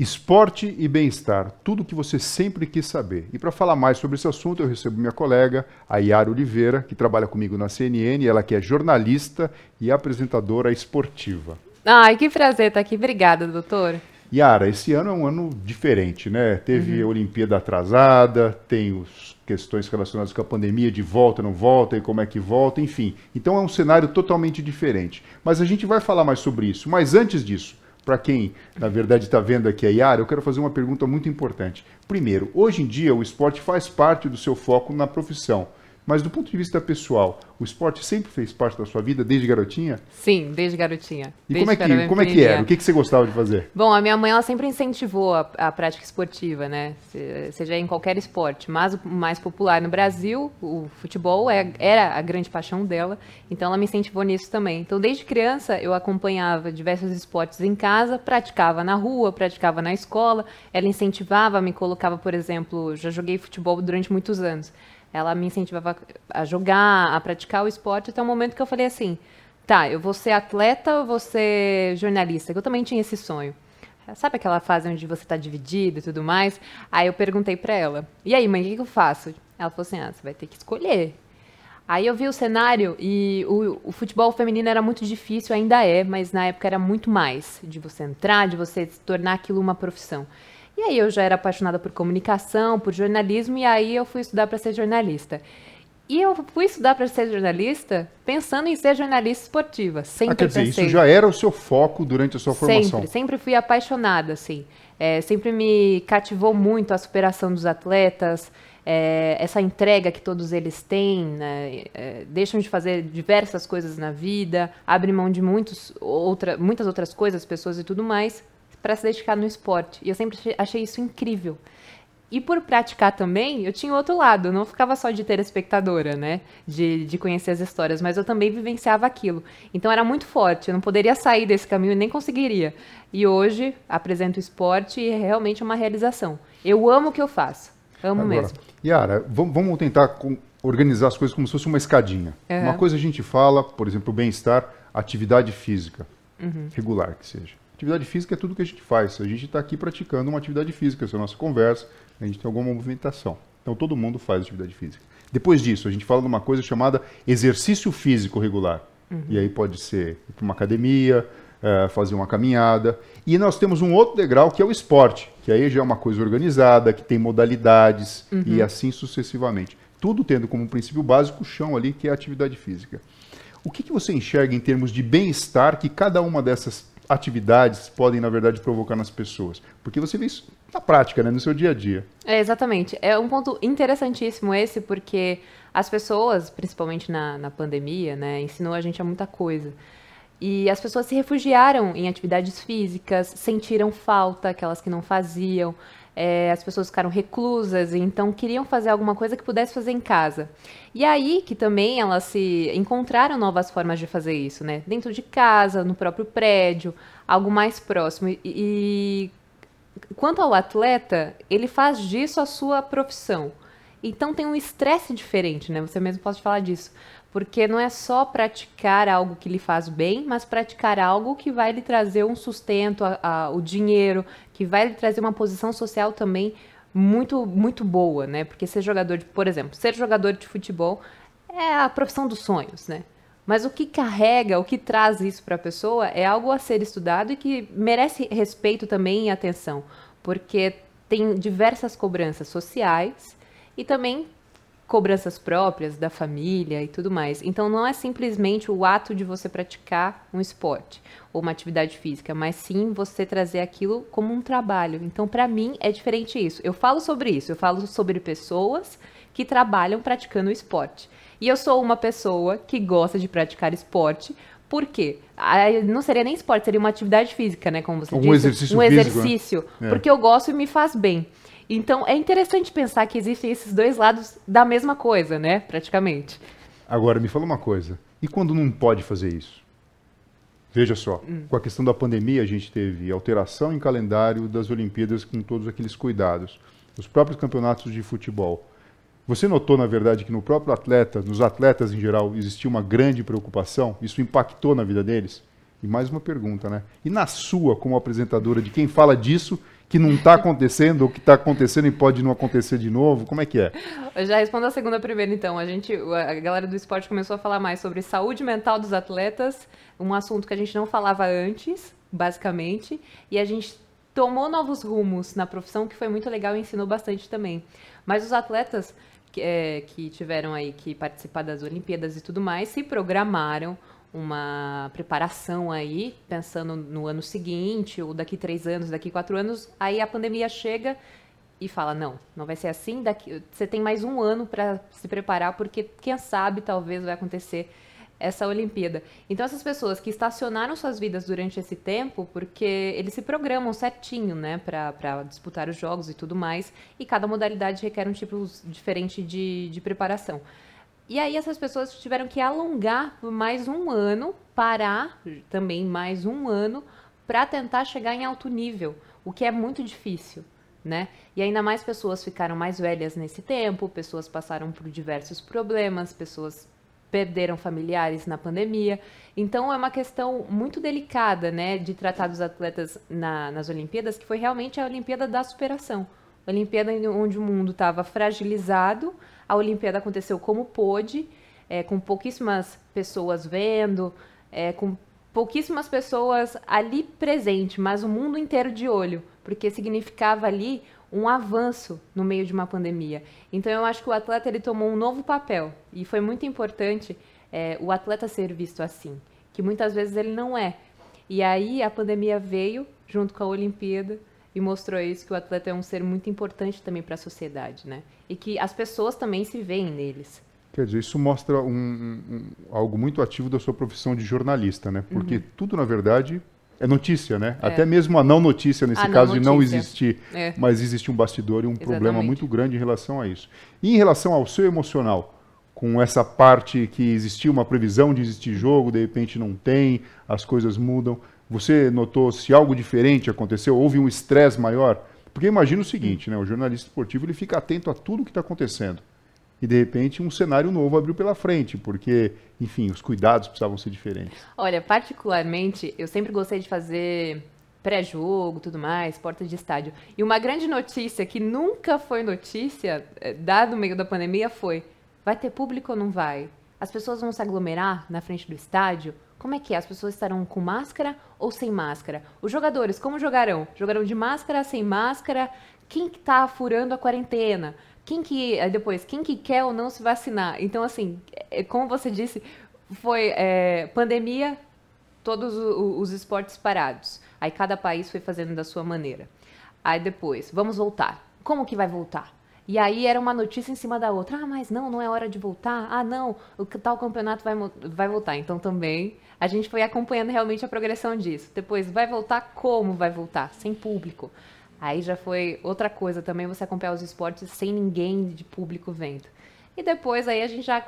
Esporte e bem-estar, tudo o que você sempre quis saber. E para falar mais sobre esse assunto, eu recebo minha colega, a Yara Oliveira, que trabalha comigo na CNN, ela que é jornalista e apresentadora esportiva. Ai, que prazer estar aqui. Obrigada, doutor. Yara, esse ano é um ano diferente, né? Teve uhum. a Olimpíada atrasada, tem as questões relacionadas com a pandemia de volta, não volta e como é que volta, enfim. Então é um cenário totalmente diferente. Mas a gente vai falar mais sobre isso. Mas antes disso, para quem, na verdade, está vendo aqui a Yara, eu quero fazer uma pergunta muito importante. Primeiro, hoje em dia o esporte faz parte do seu foco na profissão. Mas do ponto de vista pessoal, o esporte sempre fez parte da sua vida desde garotinha? Sim, desde garotinha. E desde como, é que, como é que era? O que, que você gostava de fazer? Bom, a minha mãe ela sempre incentivou a, a prática esportiva, né? Seja em qualquer esporte. Mas o mais popular no Brasil, o futebol é, era a grande paixão dela. Então ela me incentivou nisso também. Então desde criança eu acompanhava diversos esportes em casa, praticava na rua, praticava na escola. Ela incentivava, me colocava, por exemplo, já joguei futebol durante muitos anos. Ela me incentivava a jogar, a praticar o esporte, até o momento que eu falei assim: tá, eu vou ser atleta ou vou ser jornalista? Eu também tinha esse sonho. Sabe aquela fase onde você está dividido e tudo mais? Aí eu perguntei para ela: e aí, mãe, o que, que eu faço? Ela falou assim: ah, você vai ter que escolher. Aí eu vi o cenário e o, o, futebol feminino era muito difícil, ainda é, mas na época era muito mais de você entrar, de você tornar aquilo uma profissão. E aí eu já era apaixonada por comunicação, por jornalismo, e aí eu fui estudar para ser jornalista. E eu fui estudar para ser jornalista pensando em ser jornalista esportiva. Sempre ah, quer dizer, pensei. isso já era o seu foco durante a sua formação? Sempre, sempre fui apaixonada, assim. É, sempre me cativou muito a superação dos atletas, é, essa entrega que todos eles têm, né? é, deixam de fazer diversas coisas na vida, abrem mão de muitos, outra, muitas outras coisas, pessoas e tudo mais, para se dedicar no esporte. E eu sempre achei isso incrível. E por praticar também, eu tinha outro lado, eu não ficava só de telespectadora, né? De, de conhecer as histórias, mas eu também vivenciava aquilo. Então era muito forte, eu não poderia sair desse caminho e nem conseguiria. E hoje apresento o esporte e é realmente uma realização. Eu amo o que eu faço, amo Agora, mesmo. Yara, vamos tentar organizar as coisas como se fosse uma escadinha. Uhum. Uma coisa a gente fala, por exemplo, bem-estar, atividade física, uhum. regular que seja. Atividade física é tudo que a gente faz. A gente está aqui praticando uma atividade física, essa é a nossa conversa, a gente tem alguma movimentação. Então todo mundo faz atividade física. Depois disso, a gente fala de uma coisa chamada exercício físico regular. Uhum. E aí pode ser ir para uma academia, é, fazer uma caminhada. E nós temos um outro degrau que é o esporte, que aí já é uma coisa organizada, que tem modalidades uhum. e assim sucessivamente. Tudo tendo como princípio básico o chão ali, que é a atividade física. O que, que você enxerga em termos de bem-estar que cada uma dessas atividades podem, na verdade, provocar nas pessoas? Porque você vê isso na prática, né, no seu dia a dia. É, exatamente. É um ponto interessantíssimo esse, porque as pessoas, principalmente na, na pandemia, né, ensinou a gente a muita coisa. E as pessoas se refugiaram em atividades físicas, sentiram falta, aquelas que não faziam. É, as pessoas ficaram reclusas, então queriam fazer alguma coisa que pudesse fazer em casa. E aí que também elas se encontraram novas formas de fazer isso, né? Dentro de casa, no próprio prédio, algo mais próximo. E, e quanto ao atleta, ele faz disso a sua profissão. Então tem um estresse diferente, né? Você mesmo pode falar disso. Porque não é só praticar algo que lhe faz bem, mas praticar algo que vai lhe trazer um sustento, a, a, o dinheiro, que vai lhe trazer uma posição social também muito, muito boa, né? Porque ser jogador, de, por exemplo, ser jogador de futebol é a profissão dos sonhos, né? Mas o que carrega, o que traz isso para a pessoa é algo a ser estudado e que merece respeito também e atenção, porque tem diversas cobranças sociais e também cobranças próprias da família e tudo mais. Então não é simplesmente o ato de você praticar um esporte ou uma atividade física, mas sim você trazer aquilo como um trabalho. Então para mim é diferente isso. Eu falo sobre isso, eu falo sobre pessoas que trabalham praticando esporte. E eu sou uma pessoa que gosta de praticar esporte, por quê? Não seria nem esporte, seria uma atividade física, né? Como você um disse. Exercício um físico, exercício. Né? Porque eu gosto e me faz bem. Então é interessante pensar que existem esses dois lados da mesma coisa, né? Praticamente. Agora, me fala uma coisa. E quando não pode fazer isso? Veja só, hum. com a questão da pandemia, a gente teve alteração em calendário das Olimpíadas com todos aqueles cuidados. Os próprios campeonatos de futebol. Você notou, na verdade, que no próprio atleta, nos atletas em geral, existia uma grande preocupação? Isso impactou na vida deles? E mais uma pergunta, né? E na sua, como apresentadora, de quem fala disso, que não está acontecendo, ou que está acontecendo e pode não acontecer de novo? Como é que é? Eu já respondo a segunda primeiro, então. A gente, a galera do esporte começou a falar mais sobre saúde mental dos atletas, um assunto que a gente não falava antes, basicamente, e a gente tomou novos rumos na profissão, que foi muito legal e ensinou bastante também. Mas os atletas que, é, que tiveram aí que participar das Olimpíadas e tudo mais se programaram uma preparação aí, pensando no ano seguinte, ou daqui três anos, daqui quatro anos, aí a pandemia chega e fala, não, não vai ser assim, daqui, você tem mais um ano para se preparar, porque quem sabe talvez vai acontecer essa Olimpíada. Então, essas pessoas que estacionaram suas vidas durante esse tempo, porque eles se programam certinho, né, para disputar os jogos e tudo mais, e cada modalidade requer um tipo diferente de, de preparação. E aí, essas pessoas tiveram que alongar por mais um ano, parar também mais um ano, para tentar chegar em alto nível, o que é muito difícil. Né? E ainda mais pessoas ficaram mais velhas nesse tempo, pessoas passaram por diversos problemas, pessoas perderam familiares na pandemia. Então é uma questão muito delicada, né, de tratar dos atletas na, nas Olimpíadas, que foi realmente a Olimpíada da superação. Olimpíada onde o mundo estava fragilizado, a Olimpíada aconteceu como pôde, é, com pouquíssimas pessoas vendo, é, com pouquíssimas pessoas ali presente, mas o mundo inteiro de olho, porque significava ali um avanço no meio de uma pandemia. Então eu acho que o atleta ele tomou um novo papel e foi muito importante é, o atleta ser visto assim, que muitas vezes ele não é. E aí a pandemia veio junto com a Olimpíada e mostrou isso que o atleta é um ser muito importante também para a sociedade, né? E que as pessoas também se veem neles. Quer dizer, isso mostra um, um, algo muito ativo da sua profissão de jornalista, né? Porque uhum. tudo, na verdade, é notícia, né? É. Até mesmo a não notícia, nesse a caso não de não existir, é. mas existe um bastidor e um Exatamente. problema muito grande em relação a isso. E em relação ao seu emocional, com essa parte que existia uma previsão de existir jogo, de repente não tem, as coisas mudam. Você notou se algo diferente aconteceu? Houve um estresse maior? Porque imagina o seguinte, né? O jornalista esportivo ele fica atento a tudo que está acontecendo e de repente um cenário novo abriu pela frente, porque, enfim, os cuidados precisavam ser diferentes. Olha, particularmente, eu sempre gostei de fazer pré-jogo, tudo mais, porta de estádio. E uma grande notícia que nunca foi notícia, eh, dado o meio da pandemia, foi: vai ter público ou não vai? As pessoas vão se aglomerar na frente do estádio? Como é que é? As pessoas estarão com máscara ou sem máscara? Os jogadores, como jogarão? Jogarão de máscara, sem máscara? Quem está furando a quarentena? quem que depois quem que quer ou não se vacinar então assim é, como você disse foi é, pandemia todos os esportes parados aí cada país foi fazendo da sua maneira aí depois vamos voltar como que vai voltar e aí era uma notícia em cima da outra. Ah mas não não é hora de voltar. Ah não o tal campeonato vai vai voltar. Então também a gente foi acompanhando realmente a progressão disso. Depois vai voltar? Como vai voltar? Sem público. Aí já foi outra coisa também você acompanhar os esportes sem ninguém de público vendo. E depois aí a gente já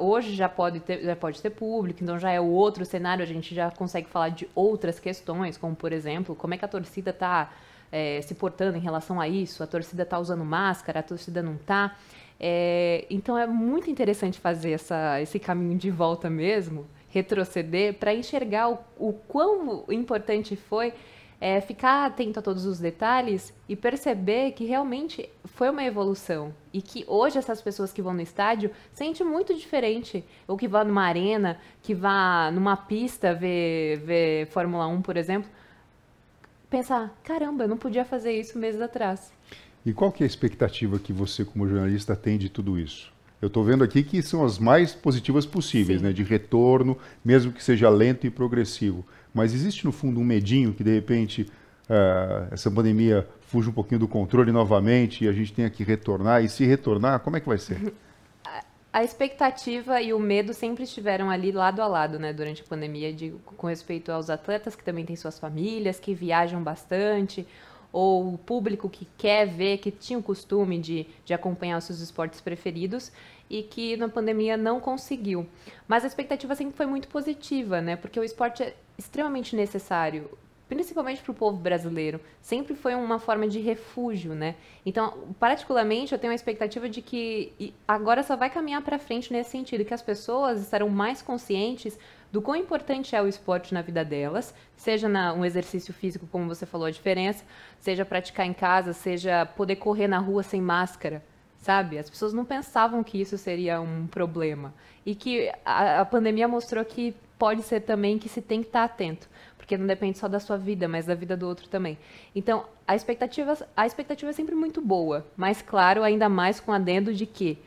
hoje já pode ter, já pode ter público, então já é outro cenário, a gente já consegue falar de outras questões, como por exemplo, como é que a torcida está é, se portando em relação a isso, a torcida está usando máscara, a torcida não está. É, então é muito interessante fazer essa, esse caminho de volta mesmo, retroceder, para enxergar o, o quão importante foi é, ficar atento a todos os detalhes e perceber que realmente foi uma evolução e que hoje essas pessoas que vão no estádio sentem muito diferente ou que vá numa arena, que vá numa pista ver, ver Fórmula 1, por exemplo, pensar, caramba, eu não podia fazer isso meses atrás. E qual que é a expectativa que você como jornalista tem de tudo isso? Eu estou vendo aqui que são as mais positivas possíveis, né? De retorno, mesmo que seja lento e progressivo. Mas existe no fundo um medinho que de repente uh, essa pandemia fuja um pouquinho do controle novamente e a gente tenha que retornar. E se retornar, como é que vai ser? A expectativa e o medo sempre estiveram ali lado a lado, né, durante a pandemia, de, com respeito aos atletas que também têm suas famílias, que viajam bastante, ou o público que quer ver, que tinha o costume de, de acompanhar os seus esportes preferidos e que na pandemia não conseguiu. Mas a expectativa sempre foi muito positiva, né? Porque o esporte é extremamente necessário, principalmente para o povo brasileiro. Sempre foi uma forma de refúgio, né? Então, particularmente, eu tenho a expectativa de que agora só vai caminhar para frente nesse sentido, que as pessoas estarão mais conscientes do quão importante é o esporte na vida delas, seja na, um exercício físico, como você falou, a diferença, seja praticar em casa, seja poder correr na rua sem máscara, sabe? As pessoas não pensavam que isso seria um problema. E que a, a pandemia mostrou que pode ser também que se tem que estar atento porque não depende só da sua vida, mas da vida do outro também. Então, a expectativa, a expectativa é sempre muito boa, mas claro, ainda mais com adendo de que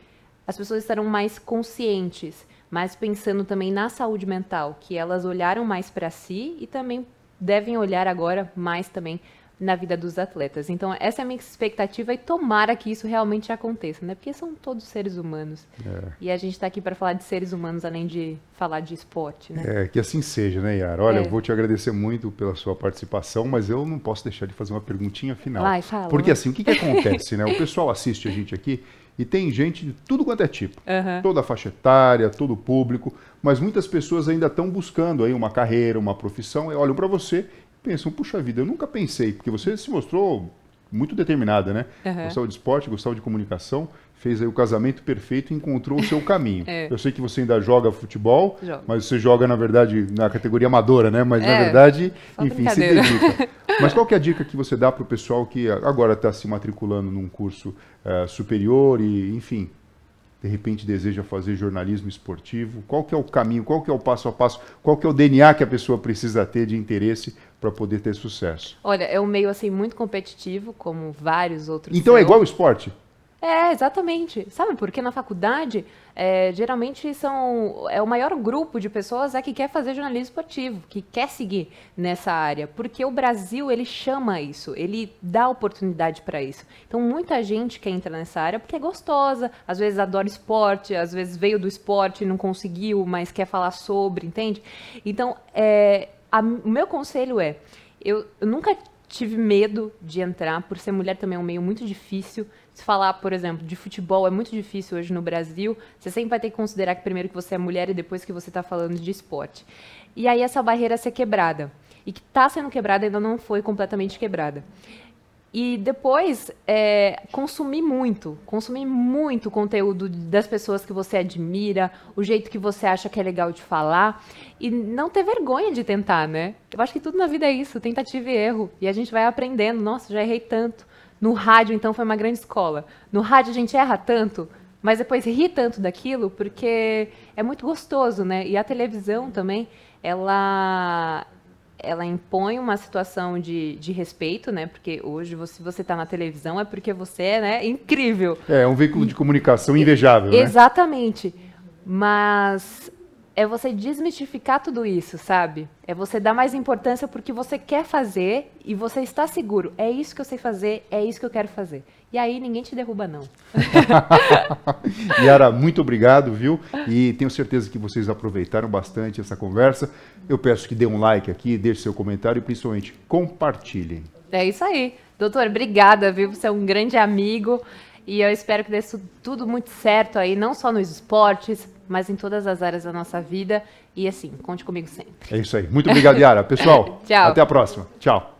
as pessoas estarão mais conscientes, mas pensando também na saúde mental, que elas olharam mais para si e também devem olhar agora mais também na vida dos atletas. Então, essa é a minha expectativa e tomara que isso realmente aconteça, né? Porque são todos seres humanos. É. E a gente está aqui para falar de seres humanos, além de falar de esporte, né? É, que assim seja, né, Yara? Olha, é. eu vou te agradecer muito pela sua participação, mas eu não posso deixar de fazer uma perguntinha final. Vai, fala. Porque assim, o que, que acontece, né? O pessoal assiste a gente aqui e tem gente de tudo quanto é tipo. Uhum. Toda a faixa etária, todo o público, mas muitas pessoas ainda estão buscando aí uma carreira, uma profissão, e olham para você pensam, puxa vida, eu nunca pensei, porque você se mostrou muito determinada, né? Uhum. Gostava de esporte, gostava de comunicação, fez aí o casamento perfeito e encontrou o seu caminho. é. Eu sei que você ainda joga futebol, Jogo. mas você joga, na verdade, na categoria amadora, né? Mas, é, na verdade, enfim, se dedica. mas qual que é a dica que você dá para o pessoal que agora está se matriculando num curso uh, superior e, enfim, de repente deseja fazer jornalismo esportivo? Qual que é o caminho, qual que é o passo a passo, qual que é o DNA que a pessoa precisa ter de interesse para poder ter sucesso? Olha, é um meio assim muito competitivo, como vários outros. Então é são. é igual o esporte? É, exatamente. Sabe, porque na faculdade, é, geralmente são. É o maior grupo de pessoas é que quer fazer jornalismo esportivo, que quer seguir nessa área. Porque o Brasil, ele chama isso, ele dá oportunidade para isso. Então, muita gente quer entrar nessa área porque é gostosa, às vezes adora esporte, às vezes veio do esporte e não conseguiu, mas quer falar sobre, entende? Então, é, a, o meu conselho é: eu, eu nunca tive medo de entrar, por ser mulher também é um meio muito difícil. Se falar, por exemplo, de futebol é muito difícil hoje no Brasil. Você sempre vai ter que considerar que primeiro que você é mulher e depois que você está falando de esporte. E aí essa barreira ser quebrada. E que está sendo quebrada ainda não foi completamente quebrada. E depois, é, consumir muito, consumir muito conteúdo das pessoas que você admira, o jeito que você acha que é legal de falar, e não ter vergonha de tentar, né? Eu acho que tudo na vida é isso, tentativa e erro. E a gente vai aprendendo, nossa, já errei tanto. No rádio, então, foi uma grande escola. No rádio a gente erra tanto, mas depois ri tanto daquilo, porque é muito gostoso, né? E a televisão também, ela ela impõe uma situação de, de respeito, né? Porque hoje, se você está na televisão, é porque você é né, incrível. É, é um veículo de comunicação invejável, né? Exatamente. Mas é você desmistificar tudo isso, sabe? É você dar mais importância porque você quer fazer e você está seguro. É isso que eu sei fazer, é isso que eu quero fazer. E aí ninguém te derruba, não. Yara, muito obrigado, viu? E tenho certeza que vocês aproveitaram bastante essa conversa. Eu peço que dê um like aqui, deixe seu comentário e principalmente compartilhem. É isso aí. Doutor, obrigada, viu? Você é um grande amigo. E eu espero que dê tudo muito certo aí, não só nos esportes, mas em todas as áreas da nossa vida. E assim, conte comigo sempre. É isso aí. Muito obrigado, Yara. Pessoal, até a próxima. Tchau.